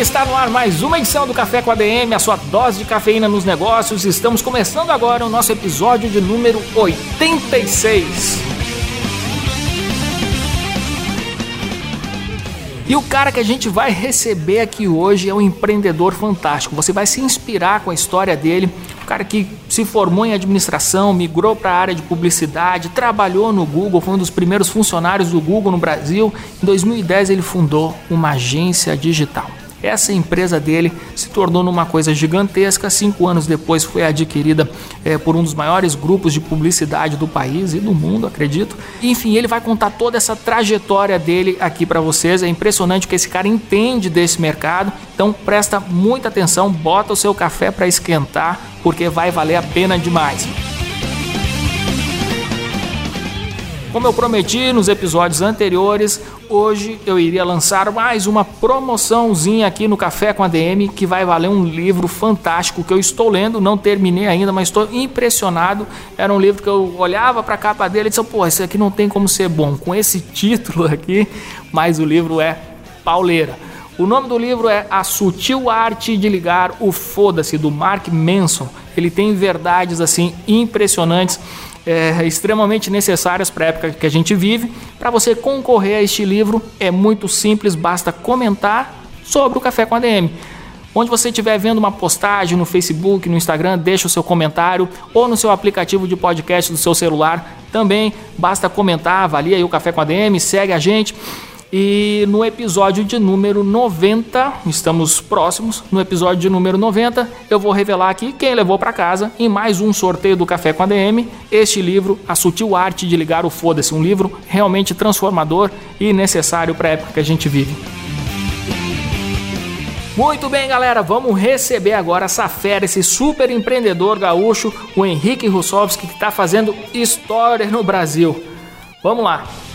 Está no ar mais uma edição do Café com a DM, a sua dose de cafeína nos negócios. Estamos começando agora o nosso episódio de número 86. E o cara que a gente vai receber aqui hoje é um empreendedor fantástico. Você vai se inspirar com a história dele. O cara que se formou em administração, migrou para a área de publicidade, trabalhou no Google, foi um dos primeiros funcionários do Google no Brasil. Em 2010 ele fundou uma agência digital. Essa empresa dele se tornou numa coisa gigantesca. Cinco anos depois foi adquirida é, por um dos maiores grupos de publicidade do país e do mundo, acredito. Enfim, ele vai contar toda essa trajetória dele aqui para vocês. É impressionante que esse cara entende desse mercado. Então presta muita atenção, bota o seu café para esquentar, porque vai valer a pena demais. Como eu prometi nos episódios anteriores, hoje eu iria lançar mais uma promoçãozinha aqui no Café com a DM que vai valer um livro fantástico que eu estou lendo, não terminei ainda, mas estou impressionado. Era um livro que eu olhava para a capa dele e disse: "Pô, esse aqui não tem como ser bom com esse título aqui", mas o livro é pauleira. O nome do livro é A Sutil Arte de Ligar o Foda-se, do Mark Manson. Ele tem verdades assim impressionantes é, extremamente necessárias para a época que a gente vive. Para você concorrer a este livro é muito simples, basta comentar sobre o Café com a DM. Onde você estiver vendo uma postagem no Facebook, no Instagram, deixa o seu comentário ou no seu aplicativo de podcast do seu celular. Também basta comentar, avalia aí o Café com a DM, segue a gente. E no episódio de número 90, estamos próximos, no episódio de número 90, eu vou revelar aqui quem levou para casa em mais um sorteio do Café com a DM, este livro, A Sutil Arte de Ligar o Foda-se, um livro realmente transformador e necessário para a época que a gente vive. Muito bem, galera, vamos receber agora essa fera, esse super empreendedor gaúcho, o Henrique Russovski, que está fazendo história no Brasil. Vamos lá!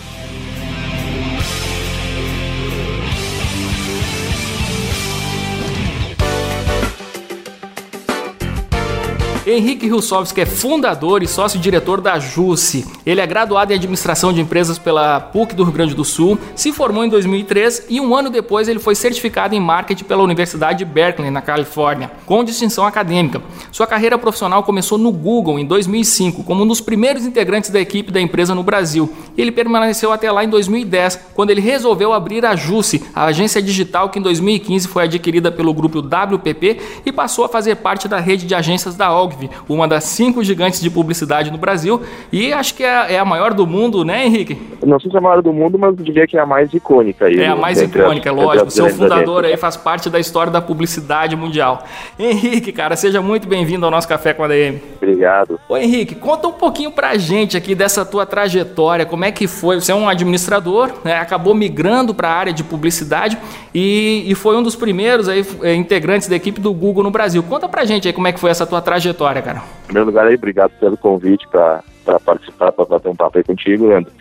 Henrique Russovski é fundador e sócio-diretor da JUSE. Ele é graduado em administração de empresas pela PUC do Rio Grande do Sul, se formou em 2003 e um ano depois ele foi certificado em marketing pela Universidade de Berkeley, na Califórnia, com distinção acadêmica. Sua carreira profissional começou no Google em 2005, como um dos primeiros integrantes da equipe da empresa no Brasil. Ele permaneceu até lá em 2010, quando ele resolveu abrir a JUSE, a agência digital que em 2015 foi adquirida pelo grupo WPP e passou a fazer parte da rede de agências da OG uma das cinco gigantes de publicidade no Brasil e acho que é, é, a maior do mundo, né, Henrique? Não sei se é a maior do mundo, mas diria que é a mais icônica. Aí, é a mais icônica, as, lógico. Seu fundador aí faz parte da história da publicidade mundial. Henrique, cara, seja muito bem-vindo ao nosso Café com a DM. Obrigado. Ô Henrique, conta um pouquinho pra gente aqui dessa tua trajetória, como é que foi? Você é um administrador, né, acabou migrando para a área de publicidade e, e foi um dos primeiros aí, eh, integrantes da equipe do Google no Brasil. Conta pra gente aí como é que foi essa tua trajetória história, cara. Em primeiro lugar, aí, obrigado pelo convite para participar, para bater um papo aí contigo, Leandro.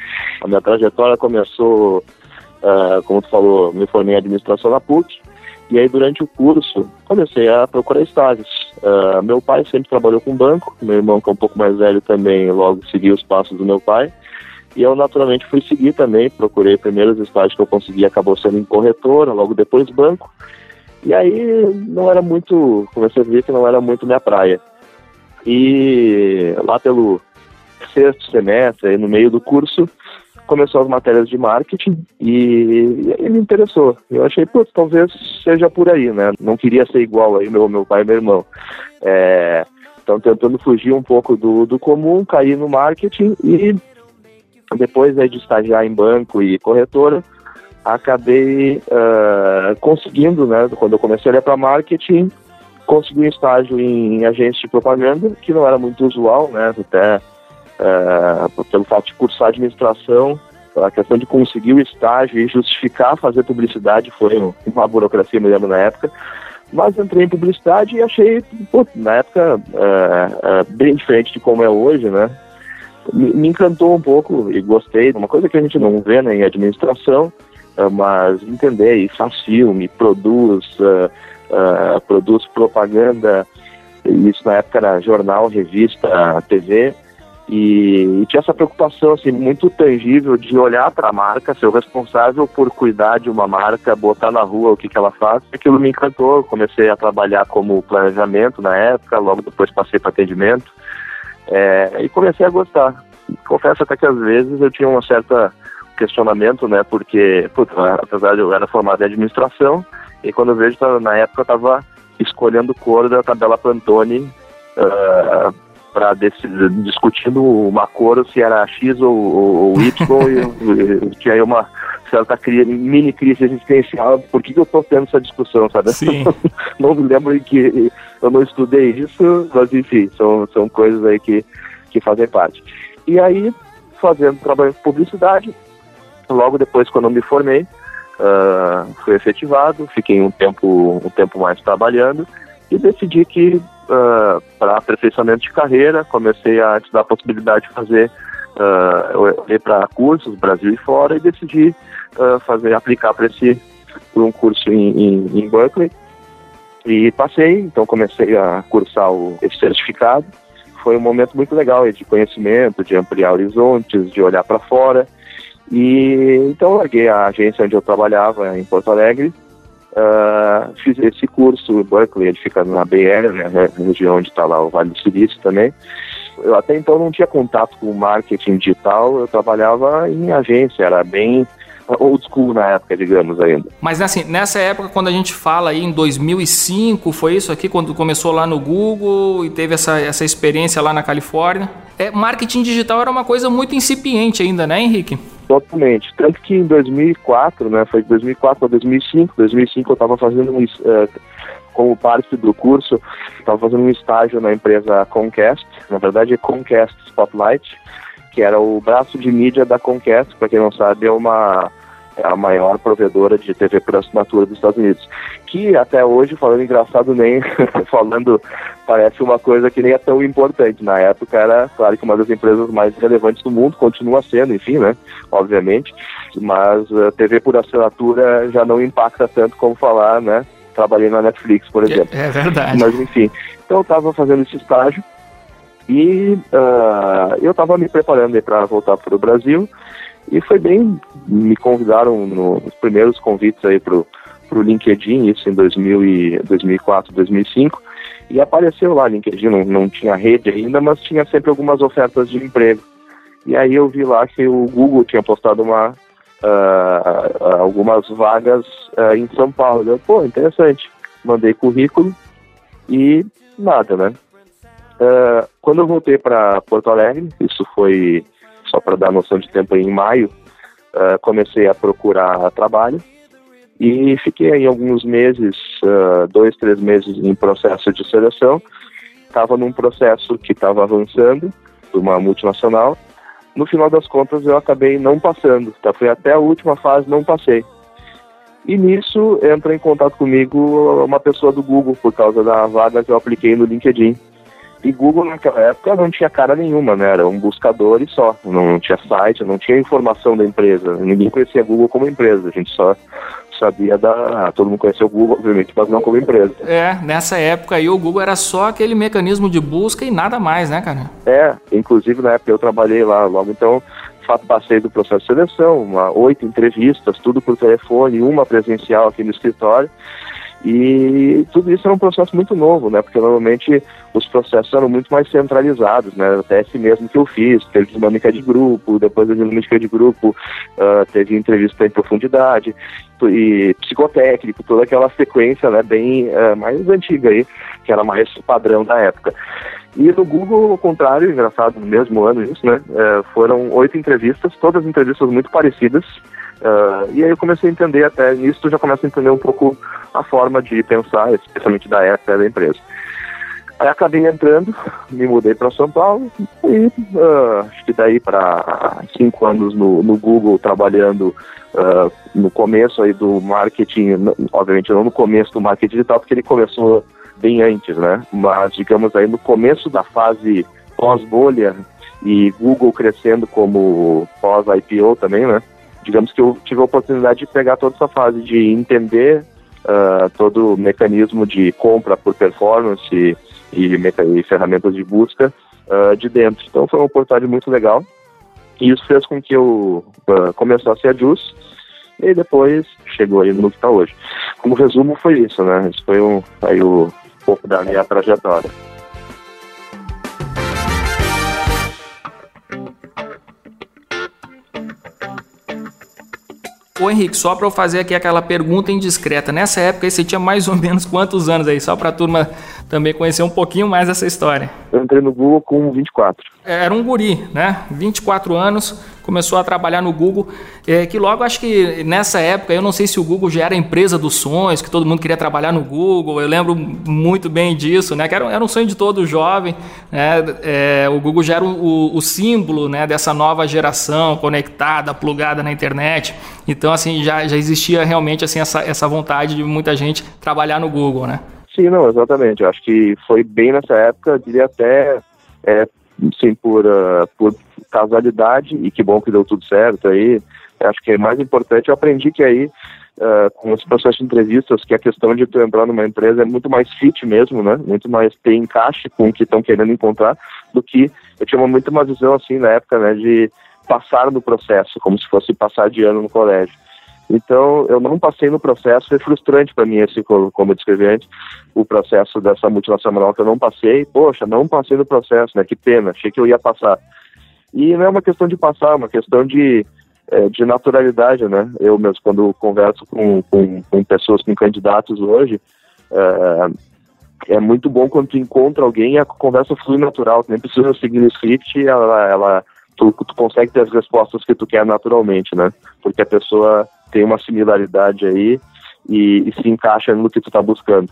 A minha trajetória começou, uh, como tu falou, me formei em administração na PUC, e aí durante o curso comecei a procurar estágios. Uh, meu pai sempre trabalhou com banco, meu irmão que é um pouco mais velho também logo seguiu os passos do meu pai. E eu naturalmente fui seguir também, procurei primeiros estágios que eu consegui, acabou sendo em corretora, logo depois banco. E aí não era muito, comecei a ver que não era muito minha praia. E lá pelo sexto semestre, no meio do curso, começou as matérias de marketing e, me interessou. Eu achei, putz, talvez seja por aí, né? Não queria ser igual aí meu, meu pai e meu irmão. É, então, tentando fugir um pouco do, do comum, caí no marketing e depois né, de estagiar em banco e corretora, acabei uh, conseguindo, né? Quando eu comecei a olhar para marketing, consegui um estágio em agência de propaganda, que não era muito usual, né? Até uh, pelo fato de cursar administração, a questão de conseguir o estágio e justificar fazer publicidade foi uma burocracia, me lembro na época. Mas entrei em publicidade e achei, pô, na época, uh, uh, bem diferente de como é hoje, né? Me, me, encantou um pouco e gostei. Uma coisa que a gente não vê né, em administração, uh, mas entender e faz filme, produz, produz propaganda, isso na época era jornal, revista, TV, e, e, tinha essa preocupação assim muito tangível de olhar para a marca, ser o responsável por cuidar de uma marca, botar na rua o que, que ela faz. Aquilo me encantou. Comecei a trabalhar como planejamento na época, logo depois passei para atendimento é, e comecei a gostar. Confesso até que às vezes eu tinha um certo questionamento, né? Porque, puta, apesar de eu era formado em administração, e quando eu vejo, na época eu estava escolhendo cor da tabela Pantone uh, para discutindo uma cor se era X ou, ou, ou Y e, e, tinha aí uma certa crise, mini crise existencial por que, que eu estou tendo essa discussão, sabe? Sim. não me lembro que eu não estudei isso, mas enfim, são, são coisas aí que, que fazem parte. E aí, fazendo trabalho em publicidade, logo depois quando eu me formei, uh, fui efetivado, fiquei um tempo, um tempo mais trabalhando e decidi que uh, para aperfeiçoamento de carreira, comecei a estudar a possibilidade de fazer uh, ir para cursos Brasil e fora e decidi uh, fazer aplicar para esse um curso em, em, em, Berkeley. E passei então comecei a cursar o, esse certificado. Foi um momento muito legal de conhecimento de ampliar horizontes de olhar para fora e então larguei a agência onde eu trabalhava em Porto Alegre Uh, fiz esse curso em Berkeley, ele fica na BR, né, região onde está lá o Vale do Silício também. Eu até então não tinha contato com marketing digital, eu trabalhava em agência, era bem old school na época, digamos ainda. Mas assim, nessa época, quando a gente fala aí em 2005, foi isso aqui, quando começou lá no Google e teve essa, essa experiência lá na Califórnia? É, marketing digital era uma coisa muito incipiente ainda, né, Henrique? Totalmente. Tanto que em 2004, né, foi de 2004 a 2005, 2005 eu estava fazendo um, uh, como parte do curso, estava fazendo um estágio na empresa Comcast, na verdade é Comcast Spotlight, que era o braço de mídia da Comcast, para quem não sabe, é uma é a maior provedora de TV por assinatura dos Estados Unidos. Que até hoje, falando engraçado, nem falando, parece uma coisa que nem é tão importante. Na época era, claro, que uma das empresas mais relevantes do mundo, continua sendo, enfim, né? Obviamente. Mas a TV por assinatura já não impacta tanto como falar, né? Trabalhei na Netflix, por exemplo. É, é verdade. Mas enfim. Então eu estava fazendo esse estágio e uh, eu estava me preparando para voltar para o Brasil e foi bem, me convidaram no, nos primeiros convites aí pro, pro LinkedIn, isso em 2000 e, 2004, 2005, e apareceu lá, LinkedIn não, não tinha rede ainda, mas tinha sempre algumas ofertas de emprego. E aí eu vi lá que o Google tinha postado uma, uh, algumas vagas uh, em São Paulo. Eu, pô, interessante. Mandei currículo e nada, né? Uh, quando eu voltei para Porto Alegre, isso foi só para dar noção de tempo, em maio, uh, comecei a procurar trabalho e fiquei aí alguns meses, uh, dois, três meses em processo de seleção. Estava num processo que estava avançando, de uma multinacional. No final das contas, eu acabei não passando. Tá? Foi até a última fase, não passei. E nisso entra em contato comigo uma pessoa do Google, por causa da vaga que eu apliquei no LinkedIn. E Google naquela época não tinha cara nenhuma, né? Era um buscador e só. Não tinha site, não tinha informação da empresa. Ninguém conhecia Google como empresa. A gente só sabia da. Todo mundo conhecia o Google, obviamente, mas não como empresa. É, nessa época aí o Google era só aquele mecanismo de busca e nada mais, né, cara? É, inclusive na época eu trabalhei lá logo então. Fato, passei do processo de seleção, uma, oito entrevistas, tudo por telefone, uma presencial aqui no escritório. E tudo isso era um processo muito novo, né? Porque normalmente os processos eram muito mais centralizados, né? Até esse mesmo que eu fiz, teve dinâmica de grupo, depois da dinâmica de grupo uh, teve entrevista em profundidade e psicotécnico, toda aquela sequência, né? Bem uh, mais antiga aí, que era mais padrão da época. E no Google, ao contrário, engraçado, no mesmo ano isso, né? Uh, foram oito entrevistas, todas entrevistas muito parecidas, Uh, e aí eu comecei a entender até nisso, já começo a entender um pouco a forma de pensar, especialmente da época da empresa. Aí acabei entrando, me mudei para São Paulo e uh, acho que daí para cinco anos no, no Google trabalhando uh, no começo aí do marketing, obviamente não no começo do marketing digital, porque ele começou bem antes, né? Mas digamos aí no começo da fase pós-bolha e Google crescendo como pós-IPO também, né? Digamos que eu tive a oportunidade de pegar toda essa fase de entender uh, todo o mecanismo de compra por performance e, e ferramentas de busca uh, de dentro. Então foi uma oportunidade muito legal. E isso fez com que eu uh, começasse a Juice e depois chegou aí no que está hoje. Como resumo foi isso, né? Isso foi um, aí o, um pouco da minha trajetória. Ô Henrique, só para eu fazer aqui aquela pergunta indiscreta, nessa época você tinha mais ou menos quantos anos aí? Só para a turma também conhecer um pouquinho mais essa história. Eu entrei no Google com 24. É, era um guri, né? 24 anos, começou a trabalhar no Google, é, que logo acho que nessa época, eu não sei se o Google já era a empresa dos sonhos, que todo mundo queria trabalhar no Google, eu lembro muito bem disso, né? Que era, era um sonho de todo jovem, né? É, o Google já era o, o, símbolo né, dessa nova geração conectada, plugada na internet, então assim, já, já existia realmente assim, essa, essa vontade de muita gente trabalhar no Google, né? Sim, não, exatamente. Eu acho que foi bem nessa época, diria até, é, sim, por, uh, por casualidade, e que bom que deu tudo certo aí. Acho que é mais importante, eu aprendi que aí, uh, com os processos de entrevistas, que a questão de tu entrar numa empresa é muito mais fit mesmo, né? Muito mais ter encaixe com o que estão querendo encontrar, do que eu tinha muito uma visão assim na época, né, de passar no processo, como se fosse passar de ano no colégio. Então, eu não passei no processo, foi frustrante para mim esse, como eu descrevi antes, o processo dessa multinacional que eu não passei. Poxa, não passei no processo, né? Que pena, achei que eu ia passar. E não é uma questão de passar, é uma questão de, é, de naturalidade, né? Eu mesmo, quando converso com, com, com pessoas, com candidatos hoje, é, é, muito bom quando tu encontra alguém e a conversa flui natural, tu nem precisa seguir no script, ela, ela tu, tu consegue ter as respostas que tu quer naturalmente, né? Porque a pessoa tem uma similaridade aí e, e se encaixa no que tu está buscando.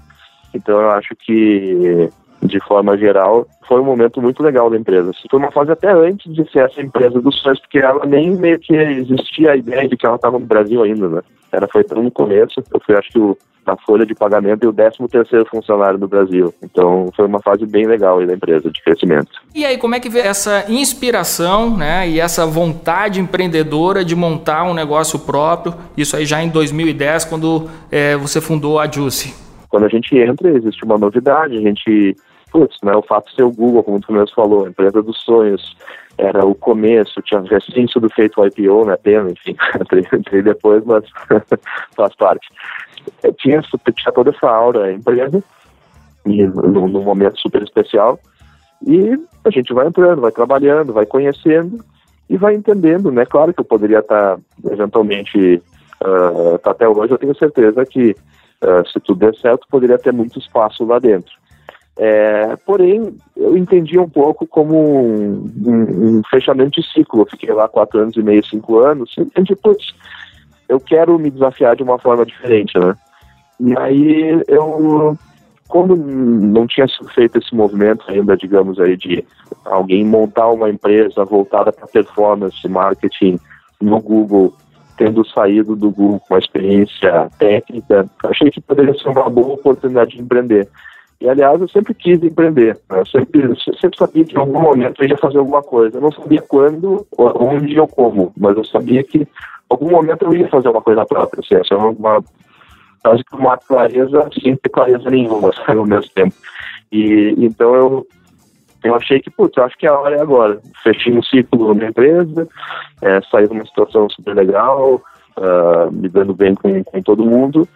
Então eu acho que de forma geral, foi um momento muito legal da empresa. Foi uma fase até antes de ser essa empresa dos sonhos, porque ela nem meio que existia a ideia de que ela estava no Brasil ainda, né? Era foi tão no começo, eu fui acho que o, na folha de pagamento e o 13 terceiro funcionário do Brasil. Então foi uma fase bem legal aí da empresa de crescimento. E aí, como é que vê essa inspiração, né, e essa vontade empreendedora de montar um negócio próprio? Isso aí já em 2010, quando é, você fundou a Juicy. Quando a gente entra, existe uma novidade, a gente putz, né, o fato de ser o Google, como tu mesmo falou, a empresa dos sonhos, era o começo, tinha recém sido feito o IPO, né, pena, enfim, entrei, depois, mas faz parte. Eu tinha, tinha toda essa aura a empresa, e num, num momento super especial, e a gente vai entrando, vai trabalhando, vai conhecendo e vai entendendo, né? Claro que eu poderia estar, eventualmente, uh, até hoje, eu tenho certeza que, uh, se tudo der certo, poderia ter muito espaço lá dentro. É, porém, eu entendi um pouco como um, um, um, fechamento de ciclo. Eu fiquei lá quatro anos e meio, cinco anos. E entendi, putz, eu quero me desafiar de uma forma diferente, né? E aí eu, quando não tinha feito esse movimento ainda, digamos aí, de alguém montar uma empresa voltada para performance, marketing no Google, tendo saído do Google com uma experiência técnica, achei que poderia ser uma boa oportunidade de empreender. E, aliás, eu sempre quis empreender. Né? Eu sempre, eu sempre sabia que em algum momento eu ia fazer alguma coisa. Eu não sabia quando, onde ou como, mas eu sabia que em algum momento eu ia fazer uma coisa própria. Assim, essa é uma, quase que uma clareza sem ter clareza nenhuma sabe, ao mesmo tempo. E então eu, eu achei que, putz, acho que a hora é agora. Fechei um ciclo na minha empresa, é, saí de uma situação super legal, uh, me dando bem com, com todo mundo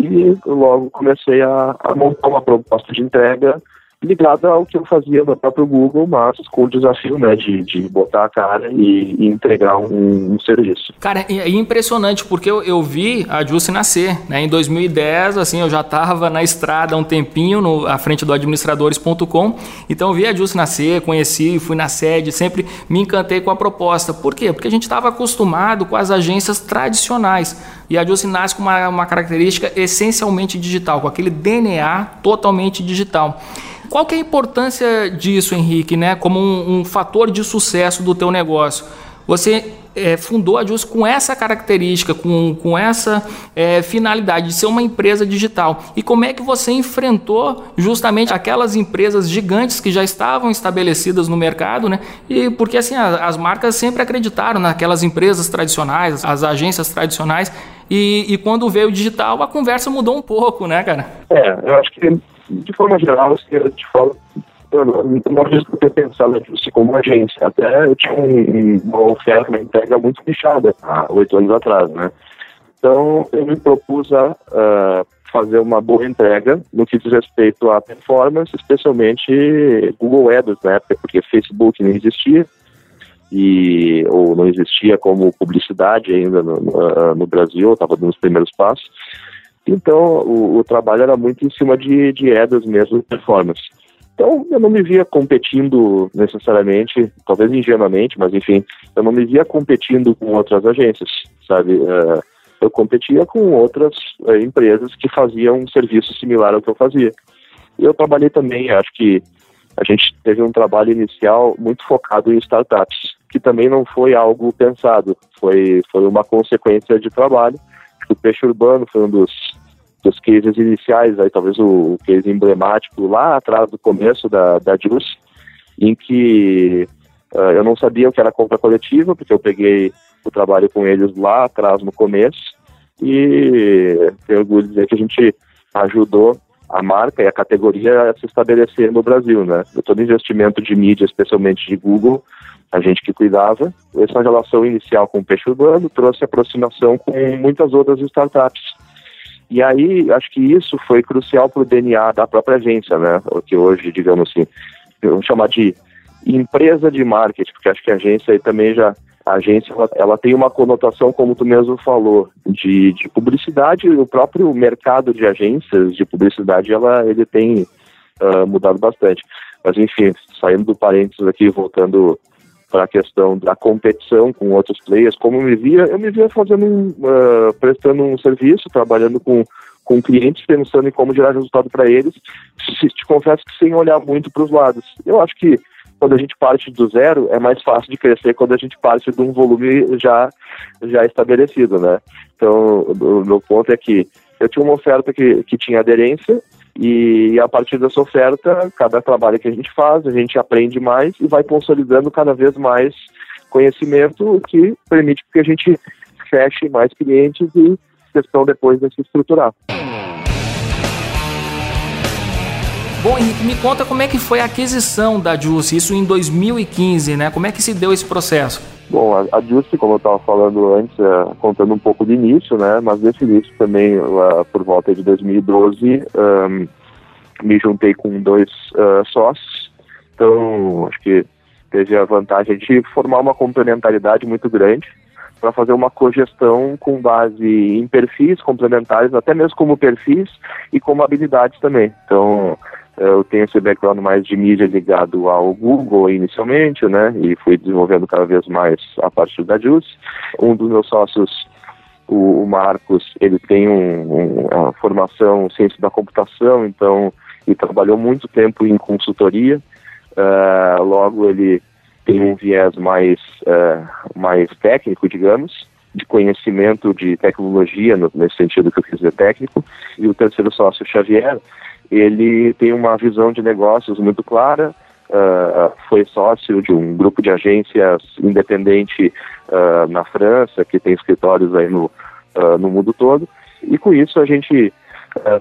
e logo comecei a, a montar uma proposta de entrega ligada ao que eu fazia no próprio Google, mas com o desafio né, de, de botar a cara e, e entregar um, um, serviço. Cara, é, é impressionante, porque eu, eu vi a Jusce nascer. Né? Em 2010, assim, eu já estava na estrada há um tempinho, no, à frente do administradores.com, então eu vi a Jusce nascer, conheci, fui na sede, sempre me encantei com a proposta. Por quê? Porque a gente estava acostumado com as agências tradicionais. E a Jusce nasce com uma, uma característica essencialmente digital, com aquele DNA totalmente digital. Qual que é a importância disso, Henrique, né? Como um, um fator de sucesso do teu negócio? Você é, fundou a Just com essa característica, com, com essa é, finalidade de ser uma empresa digital. E como é que você enfrentou justamente aquelas empresas gigantes que já estavam estabelecidas no mercado, né? E porque assim as, as marcas sempre acreditaram naquelas empresas tradicionais, as agências tradicionais. E, e, quando veio o digital, a conversa mudou um pouco, né, cara? É, eu acho que de forma geral, assim, eu te falo eu não, não ter pensado nisso como agência. Até eu tinha um, uma oferta, uma entrega muito fechada há oito anos atrás, né? Então, eu me propus a uh, fazer uma boa entrega no que diz respeito à performance, especialmente Google Ads na época, porque Facebook não existia e ou não existia como publicidade ainda no, no, no Brasil, estava nos primeiros passos. Então, o, o, trabalho era muito em cima de, de ads mesmo, performance. Então, eu não me via competindo necessariamente, talvez ingenuamente, mas enfim, eu não me via competindo com outras agências, sabe? Uh, eu competia com outras uh, empresas que faziam um serviço similar ao que eu fazia. Eu trabalhei também, acho que a gente teve um trabalho inicial muito focado em startups, que também não foi algo pensado, foi, foi uma consequência de trabalho. O peixe urbano foi um dos dos cases iniciais, aí talvez o, o case emblemático lá atrás do começo da, da JUS, em que uh, eu não sabia o que era compra coletiva, porque eu peguei o trabalho com eles lá atrás no começo, e tenho orgulho de dizer que a gente ajudou a marca e a categoria se estabelecer no Brasil, né? Todo investimento de mídia, especialmente de Google, a gente que cuidava, essa relação inicial com o peixe urbano trouxe aproximação com muitas outras startups e aí, acho que isso foi crucial para o DNA da própria agência, né? O que hoje, digamos assim, vamos chamar de empresa de marketing, porque acho que a agência aí também já a agência ela, ela, tem uma conotação, como tu mesmo falou, de, de publicidade. O próprio mercado de agências de publicidade ela ele tem uh, mudado bastante. Mas enfim, saindo do parênteses aqui, voltando para a questão da competição com outros players, como eu me via, eu me via fazendo uh, prestando um serviço, trabalhando com, com clientes, pensando em como gerar resultado para eles, se, te confesso que sem olhar muito para os lados. Eu acho que quando a gente parte do zero, é mais fácil de crescer quando a gente parte de um volume já, já estabelecido, né? Então, o meu ponto é que eu tinha uma oferta que, que tinha aderência, e a partir dessa oferta, cada trabalho que a gente faz, a gente aprende mais e vai consolidando cada vez mais conhecimento, o que permite que a gente feche mais clientes e questão depois de se estruturar. Bom, Henrique, me conta como é que foi a aquisição da Juice, isso em 2015, né? Como é que se deu esse processo? Bom, a, a Juice, como eu estava falando antes, é, contando um pouco do início, né? Mas desse início também, lá por volta de 2012, um, me juntei com dois uh, sócios. Então, acho que teve a vantagem de formar uma complementaridade muito grande para fazer uma cogestão com base em perfis complementares, até mesmo como perfis e como habilidades também. Então, eu tenho esse background mais de mídia ligado ao Google inicialmente, né? E fui desenvolvendo cada vez mais a partir da JUICE. Um dos meus sócios, o, o Marcos, ele tem um, um, uma formação em ciência da computação, então ele trabalhou muito tempo em consultoria. Uh, logo, ele tem um viés mais, uh, mais técnico, digamos, de conhecimento de tecnologia, no, nesse sentido que eu quis dizer técnico. E o terceiro sócio, Xavier, ele tem uma visão de negócios muito clara, uh, foi sócio de um grupo de agências independente uh, na França, que tem escritórios aí no, uh, no mundo todo, e com isso a gente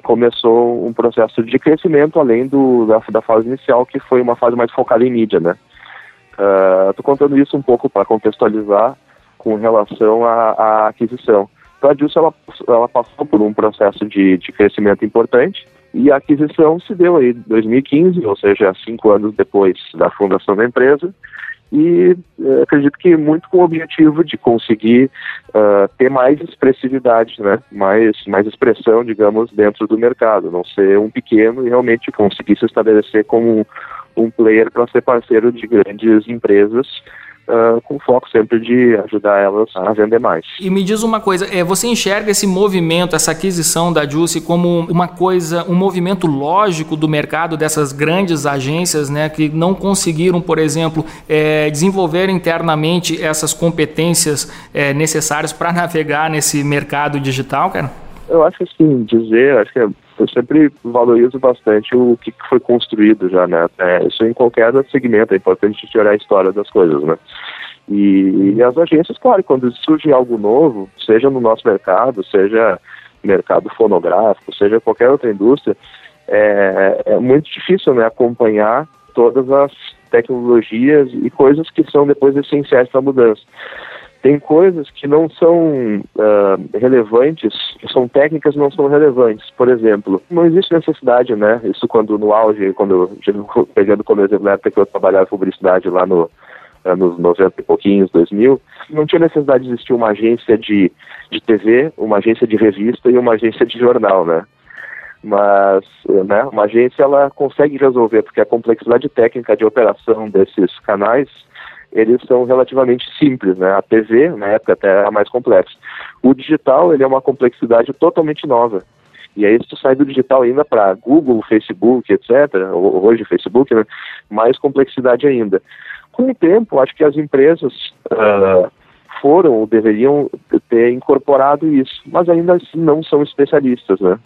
começou um processo de crescimento além do, da, da, fase inicial, que foi uma fase mais focada em mídia, né. Estou contando isso um pouco para contextualizar com relação à, à aquisição. Então a Dilson, ela, ela passou por um processo de, de crescimento importante, e a aquisição se deu aí em 2015, ou seja, cinco anos depois da fundação da empresa, e eh, acredito que muito com o objetivo de conseguir uh, ter mais expressividade, né? mais, mais expressão, digamos, dentro do mercado, não ser um pequeno e realmente conseguir se estabelecer como um, um player para ser parceiro de grandes empresas uh, com foco sempre de ajudar elas a vender mais. E me diz uma coisa, é, você enxerga esse movimento, essa aquisição da Juicy como uma coisa, um movimento lógico do mercado dessas grandes agências, né, que não conseguiram, por exemplo, é, desenvolver internamente essas competências é, necessárias para navegar nesse mercado digital, cara? Eu acho que assim, dizer, acho que é eu sempre valorizo bastante o que foi construído já, né? É, isso em qualquer segmento, é importante a gente olhar a história das coisas, né? E, e, as agências, claro, quando surge algo novo, seja no nosso mercado, seja mercado fonográfico, seja qualquer outra indústria, é, é muito difícil né, acompanhar todas as tecnologias e coisas que são depois essenciais para a mudança tem coisas que não são uh, relevantes, que são técnicas não são relevantes. Por exemplo, não existe necessidade, né? Isso quando no auge, quando pegando como exemplo na época que eu trabalhava em publicidade lá no anos 90 e pouquinhos, 2000, não tinha necessidade de existir uma agência de, de TV, uma agência de revista e uma agência de jornal, né? Mas, né, uma agência ela consegue resolver, porque a complexidade técnica de operação desses canais eles são relativamente simples, né? A TV, na época, até era mais complexa. O digital, ele é uma complexidade totalmente nova. E aí, se tu sai do digital ainda para Google, Facebook, etc., hoje Facebook, né? mais complexidade ainda. Com o tempo, acho que as empresas uh, foram ou deveriam ter incorporado isso, mas ainda assim não são especialistas, né?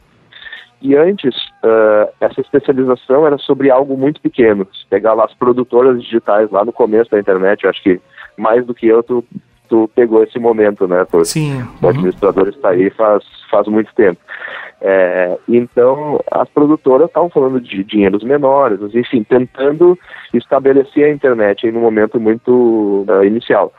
E antes, uh, essa especialização era sobre algo muito pequeno. Se pegar lá as produtoras digitais lá no começo da internet, eu acho que mais do que eu, tu, tu pegou esse momento, né? Tu, Sim. Uhum. O administrador está aí faz, faz muito tempo. É, então, as produtoras estavam falando de dinheiros menores, enfim, tentando estabelecer a internet em um momento muito uh, inicial.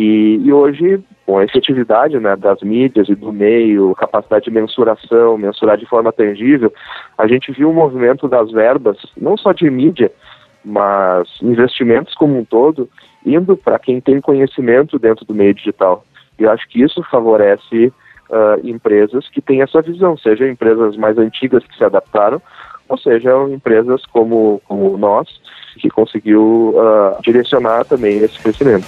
E, e, hoje, com a efetividade né, das mídias e do meio, capacidade de mensuração, mensurar de forma tangível, a gente viu o movimento das verbas, não só de mídia, mas investimentos como um todo, indo para quem tem conhecimento dentro do meio digital. E eu acho que isso favorece uh, empresas que têm essa visão, seja empresas mais antigas que se adaptaram, ou seja, empresas como, como nós, que conseguiu uh, direcionar também esse crescimento.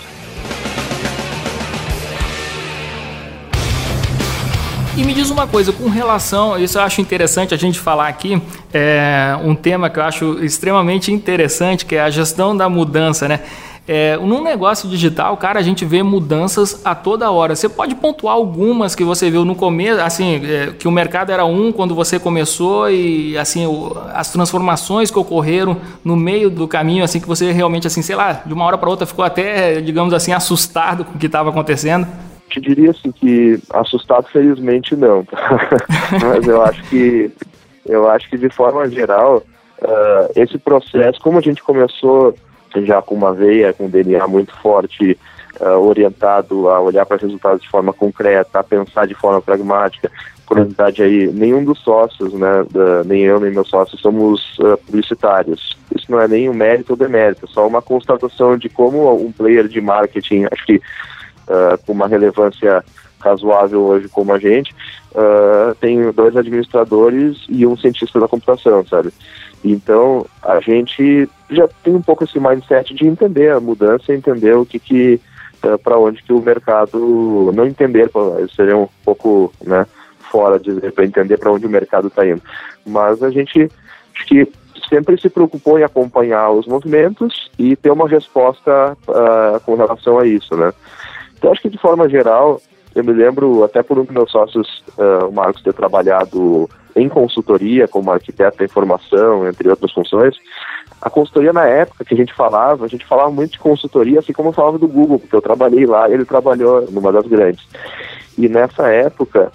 E me diz uma coisa, com relação, isso eu acho interessante a gente falar aqui, é um tema que eu acho extremamente interessante, que é a gestão da mudança, né? É, num negócio digital, cara, a gente vê mudanças a toda hora. Você pode pontuar algumas que você viu no começo, assim, é, que o mercado era um quando você começou e assim o, as transformações que ocorreram no meio do caminho, assim que você realmente, assim, sei lá, de uma hora para outra ficou até, digamos assim, assustado com o que estava acontecendo te diria assim que assustado felizmente não, mas eu acho que eu acho que de forma geral uh, esse processo, como a gente começou já com uma veia, com um DNA muito forte, uh, orientado a olhar para resultados de forma concreta, a pensar de forma pragmática. Curiosidade aí, nenhum dos sócios, né, da, nem eu nem meus sócios somos uh, publicitários. Isso não é nem um mérito ou demérito, é só uma constatação de como um player de marketing, acho que uh, com uma relevância razoável hoje como a gente, uh, tem dois administradores e um cientista da computação, sabe? Então, a gente já tem um pouco esse mindset de entender a mudança, entender o que que uh, para onde que o mercado não entender, seria um pouco, né, fora de para entender para onde o mercado está indo. Mas a gente acho que sempre se preocupou em acompanhar os movimentos e ter uma resposta uh, com relação a isso, né? Então, acho que de forma geral, eu me lembro, até por um dos meus sócios, uh, o Marcos, ter trabalhado em consultoria como arquiteto da informação, entre outras funções. A consultoria na época que a gente falava, a gente falava muito de consultoria, assim como eu falava do Google, porque eu trabalhei lá, ele trabalhou numa das grandes. E nessa época,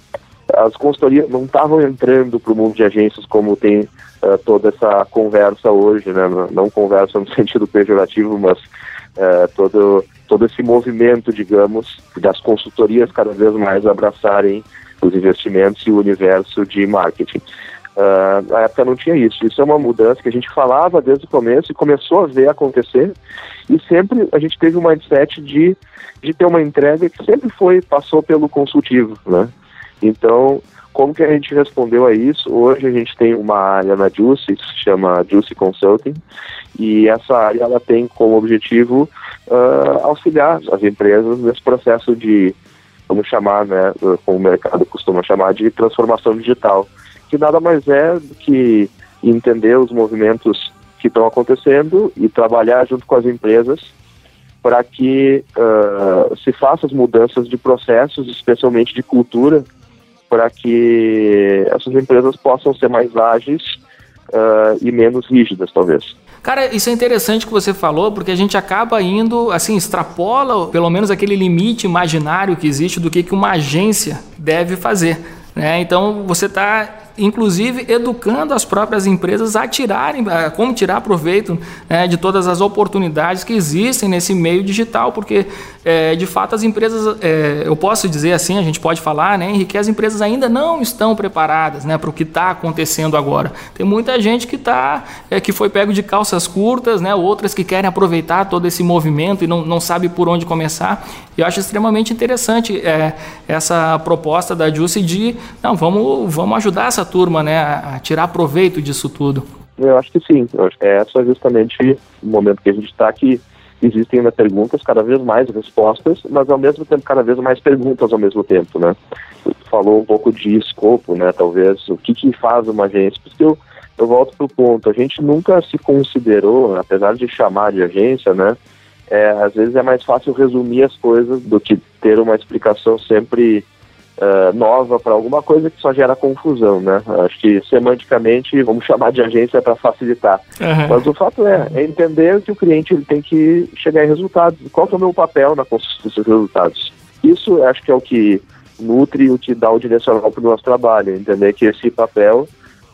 as consultorias não estavam entrando para o mundo de agências como tem uh, toda essa conversa hoje, né? Não conversa no sentido pejorativo, mas uh, todo todo esse movimento, digamos, das consultorias cada vez mais abraçarem os investimentos e o universo de marketing. Uh, na época não tinha isso. Isso é uma mudança que a gente falava desde o começo e começou a ver acontecer. E sempre a gente teve um mindset de, de ter uma entrega que sempre foi passou pelo consultivo, né? Então como que a gente respondeu a isso? Hoje a gente tem uma área na Juicy que se chama Juicy Consulting e essa área ela tem como objetivo uh, auxiliar as empresas nesse processo de, vamos chamar, né, como o mercado costuma chamar, de transformação digital, que nada mais é do que entender os movimentos que estão acontecendo e trabalhar junto com as empresas para que uh, se façam as mudanças de processos, especialmente de cultura, para que essas empresas possam ser mais ágeis uh, e menos rígidas, talvez. Cara, isso é interessante que você falou, porque a gente acaba indo, assim, extrapola pelo menos aquele limite imaginário que existe do que, que uma agência deve fazer. Né? Então você está inclusive educando as próprias empresas a tirarem, a como tirar proveito né, de todas as oportunidades que existem nesse meio digital, porque é, de fato as empresas, é, eu posso dizer assim, a gente pode falar, né, Henrique, que as empresas ainda não estão preparadas né, para o que está acontecendo agora. Tem muita gente que tá, é, que foi pego de calças curtas, né, outras que querem aproveitar todo esse movimento e não, não sabe por onde começar. E eu acho extremamente interessante é, essa proposta da Juicy de, não, vamos, vamos ajudar essa turma né, a, tirar proveito disso tudo? Eu acho que sim. Que é justamente o momento que a gente está aqui. Existem ainda perguntas, cada vez mais respostas, mas ao mesmo tempo cada vez mais perguntas ao mesmo tempo, né? falou um pouco de escopo, né? Talvez o que, que faz uma agência, porque eu, eu volto para o ponto, a gente nunca se considerou, apesar de chamar de agência, né? É, às vezes é mais fácil resumir as coisas do que ter uma explicação sempre uh, nova para alguma coisa que só gera confusão, né? Acho que semanticamente vamos chamar de agência para facilitar. Uhum. Mas o fato é, é entender que o cliente ele tem que chegar em resultados. Qual é o meu papel na construção desses resultados? Isso acho que é o que nutre o que dá o direcional para o nosso trabalho, entender que esse papel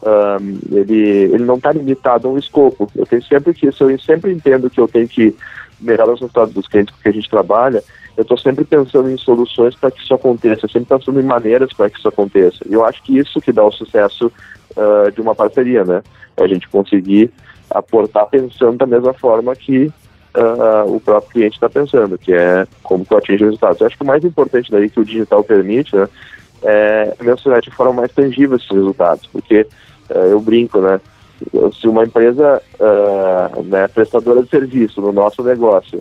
um, ele, ele não está limitado a um escopo. Eu tenho sempre que isso, eu sempre entendo que eu tenho que melhorar os resultados dos clientes com que a gente trabalha, eu estou sempre pensando em soluções para que isso aconteça, sempre pensando em maneiras para que isso aconteça. E eu acho que isso que dá o sucesso uh, de uma parceria, né? É a gente conseguir aportar pensando da mesma forma que uh, o próprio cliente está pensando, que é como que eu atinge resultados. Eu acho que o mais importante daí que o digital permite, né, é mensurar de forma mais tangível esses resultados, porque uh, eu brinco, né? Se uma empresa né, prestadora de serviço no nosso negócio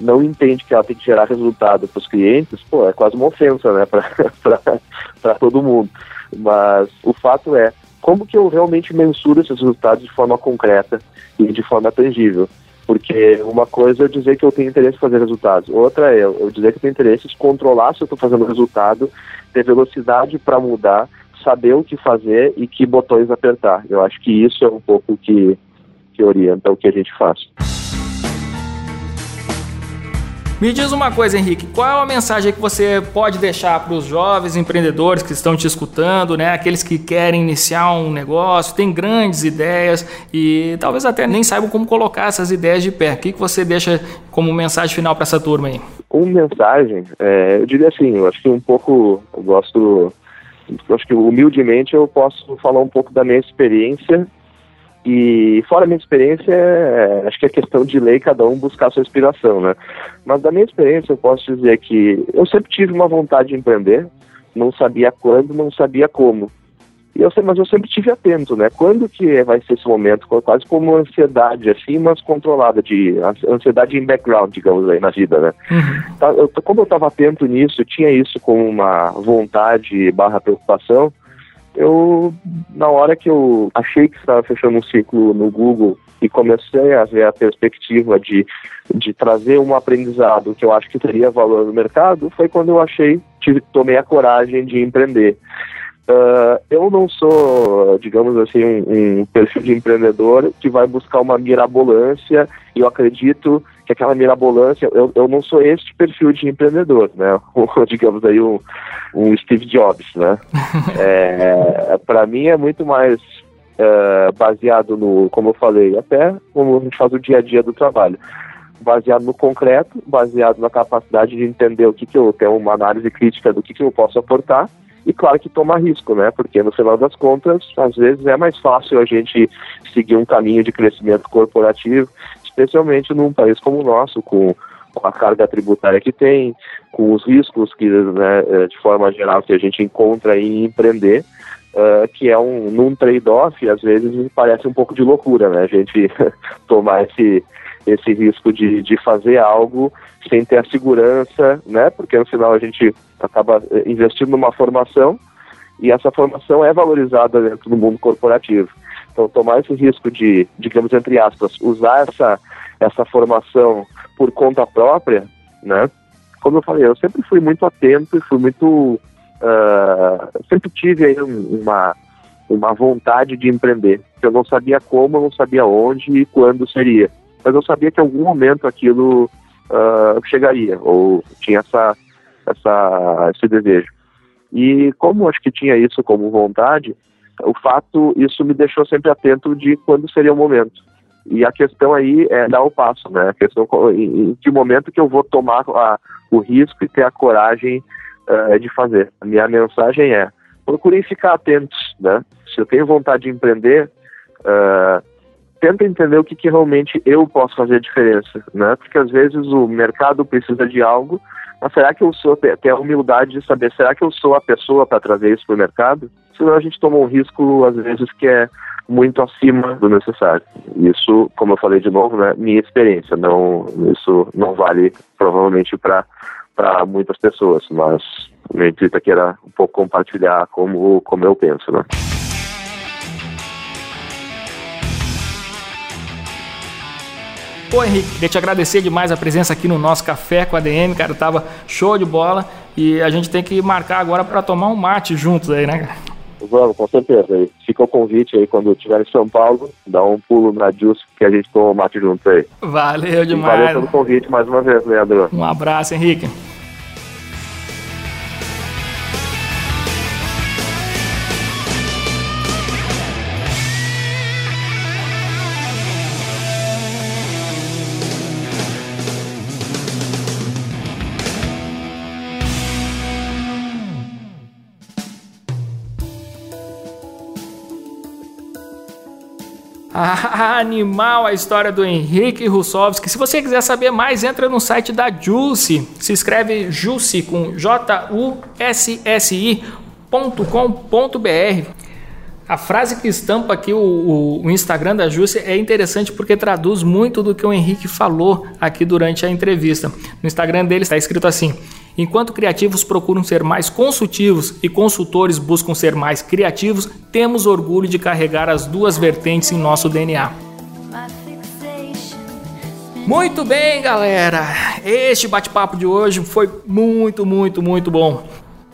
não entende que ela tem que gerar resultado para os clientes, pô, é quase uma ofensa, né, para todo mundo. Mas o fato é, como que eu realmente mensuro esses resultados de forma concreta e de forma tangível? Porque uma coisa é eu dizer que eu tenho interesse em fazer resultados, outra é eu dizer que eu tenho interesse em controlar se eu estou fazendo resultado, ter velocidade para mudar, saber o que fazer e que botões apertar. Eu acho que isso é um pouco que, que orienta o que a gente faz. Me diz uma coisa, Henrique, qual é a mensagem que você pode deixar para os jovens empreendedores que estão te escutando, né? Aqueles que querem iniciar um negócio, têm grandes ideias e talvez até nem saibam como colocar essas ideias de pé. O que, que você deixa como mensagem final para essa turma aí? Como mensagem, é, eu diria assim, eu acho que um pouco, eu gosto, eu acho que humildemente eu posso falar um pouco da minha experiência e fora a minha experiência, é, acho que é questão de lei cada um buscar a sua inspiração, né? Mas da minha experiência eu posso dizer que eu sempre tive uma vontade de empreender, não sabia quando, não sabia como. E eu sei, mas eu sempre tive atento, né? Quando que vai ser esse momento? Quase como ansiedade, assim, mas controlada, de ansiedade em background, digamos aí, na vida, né? Uhum. Tá, eu, como eu estava atento nisso, tinha isso como uma vontade barra preocupação, eu, na hora que eu achei que estava fechando um ciclo no Google e comecei a ver a perspectiva de, de trazer um aprendizado que eu acho que teria valor no mercado, foi quando eu achei, tive, tomei a coragem de empreender. Uh, eu não sou, digamos assim, um, um, perfil de empreendedor que vai buscar uma mirabolância e eu acredito que aquela mirabolância, eu, eu não sou este perfil de empreendedor, né? digamos aí um, um Steve Jobs, né? é, Para mim é muito mais uh, baseado no, como eu falei, até como a gente faz o dia a dia do trabalho baseado no concreto, baseado na capacidade de entender o que, que eu tenho uma análise crítica do que, que eu posso aportar e claro que toma risco, né? Porque no final das contas, às vezes é mais fácil a gente seguir um caminho de crescimento corporativo, especialmente num país como o nosso, com com a carga tributária que tem, com os riscos que, né, eh, de forma geral, que a gente encontra em empreender, uh, que é um num trade-off, às vezes parece um pouco de loucura, né? A gente tomar esse esse risco de, de fazer algo sem ter a segurança, né? Porque no final a gente acaba eh, investindo numa formação e essa formação é valorizada dentro do mundo corporativo. Então, tomar esse risco de, digamos, entre aspas, usar essa, essa formação por conta própria, né? Como eu falei, eu sempre fui muito atento e fui muito. Uh, sempre tive aí uma, uma vontade de empreender. Eu não sabia como, eu não sabia onde e quando seria. Mas eu sabia que em algum momento aquilo uh, chegaria, ou tinha essa, essa, esse desejo. E como acho que tinha isso como vontade, o fato, isso me deixou sempre atento de quando seria o momento. E a questão aí é dar o passo, né? A questão em, em que momento que eu vou tomar a, o risco e ter a coragem uh, de fazer. A minha mensagem é: procurem ficar atentos, né? Se eu tenho vontade de empreender, uh, tenta entender o que, que realmente eu posso fazer a diferença, né? Porque às vezes o mercado precisa de algo mas será que eu sou, ter a humildade de saber, será que eu sou a pessoa para trazer isso para o mercado? Senão a gente toma um risco, às vezes, que é muito acima do necessário. Isso, como eu falei de novo, né, minha experiência, não, isso não vale provavelmente para para muitas pessoas, mas meu intuito aqui era um pouco compartilhar como, como eu penso, né? Pô, Henrique, queria te agradecer demais a presença aqui no nosso Café com a DM, cara. Tava show de bola. E a gente tem que marcar agora para tomar um mate juntos aí, né, cara? Vamos, com certeza. Fica o convite aí quando estiver em São Paulo, dá um pulo na Jus que a gente toma um mate junto aí. Valeu demais. E valeu pelo convite mais uma vez, Leandro. Um abraço, Henrique. Animal a história do Henrique Russovski. Se você quiser saber mais, entra no site da Juicy. Se escreve Juicy com J-U-S-S-I.com.br. A frase que estampa aqui o, o, o Instagram da Júcia é interessante porque traduz muito do que o Henrique falou aqui durante a entrevista. No Instagram dele está escrito assim: Enquanto criativos procuram ser mais consultivos e consultores buscam ser mais criativos, temos orgulho de carregar as duas vertentes em nosso DNA. Muito bem, galera. Este bate-papo de hoje foi muito, muito, muito bom.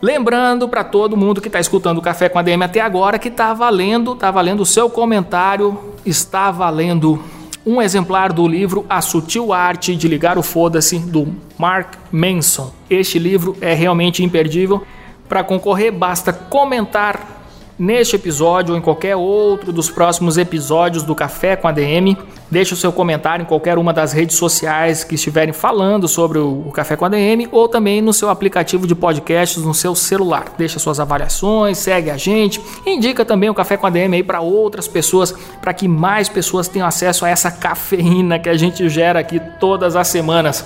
Lembrando para todo mundo que está escutando o Café com a DM até agora que está valendo, está valendo o seu comentário, está valendo um exemplar do livro A Sutil Arte de Ligar o Foda-se do Mark Manson. Este livro é realmente imperdível. Para concorrer, basta comentar neste episódio ou em qualquer outro dos próximos episódios do Café com a DM. Deixe o seu comentário em qualquer uma das redes sociais que estiverem falando sobre o Café com a DM ou também no seu aplicativo de podcasts no seu celular. Deixe suas avaliações, segue a gente, indica também o Café com a DM aí para outras pessoas, para que mais pessoas tenham acesso a essa cafeína que a gente gera aqui todas as semanas.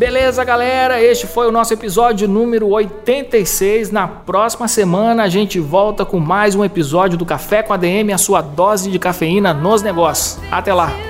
Beleza, galera? Este foi o nosso episódio número 86. Na próxima semana a gente volta com mais um episódio do Café com a DM, a sua dose de cafeína nos negócios. Até lá!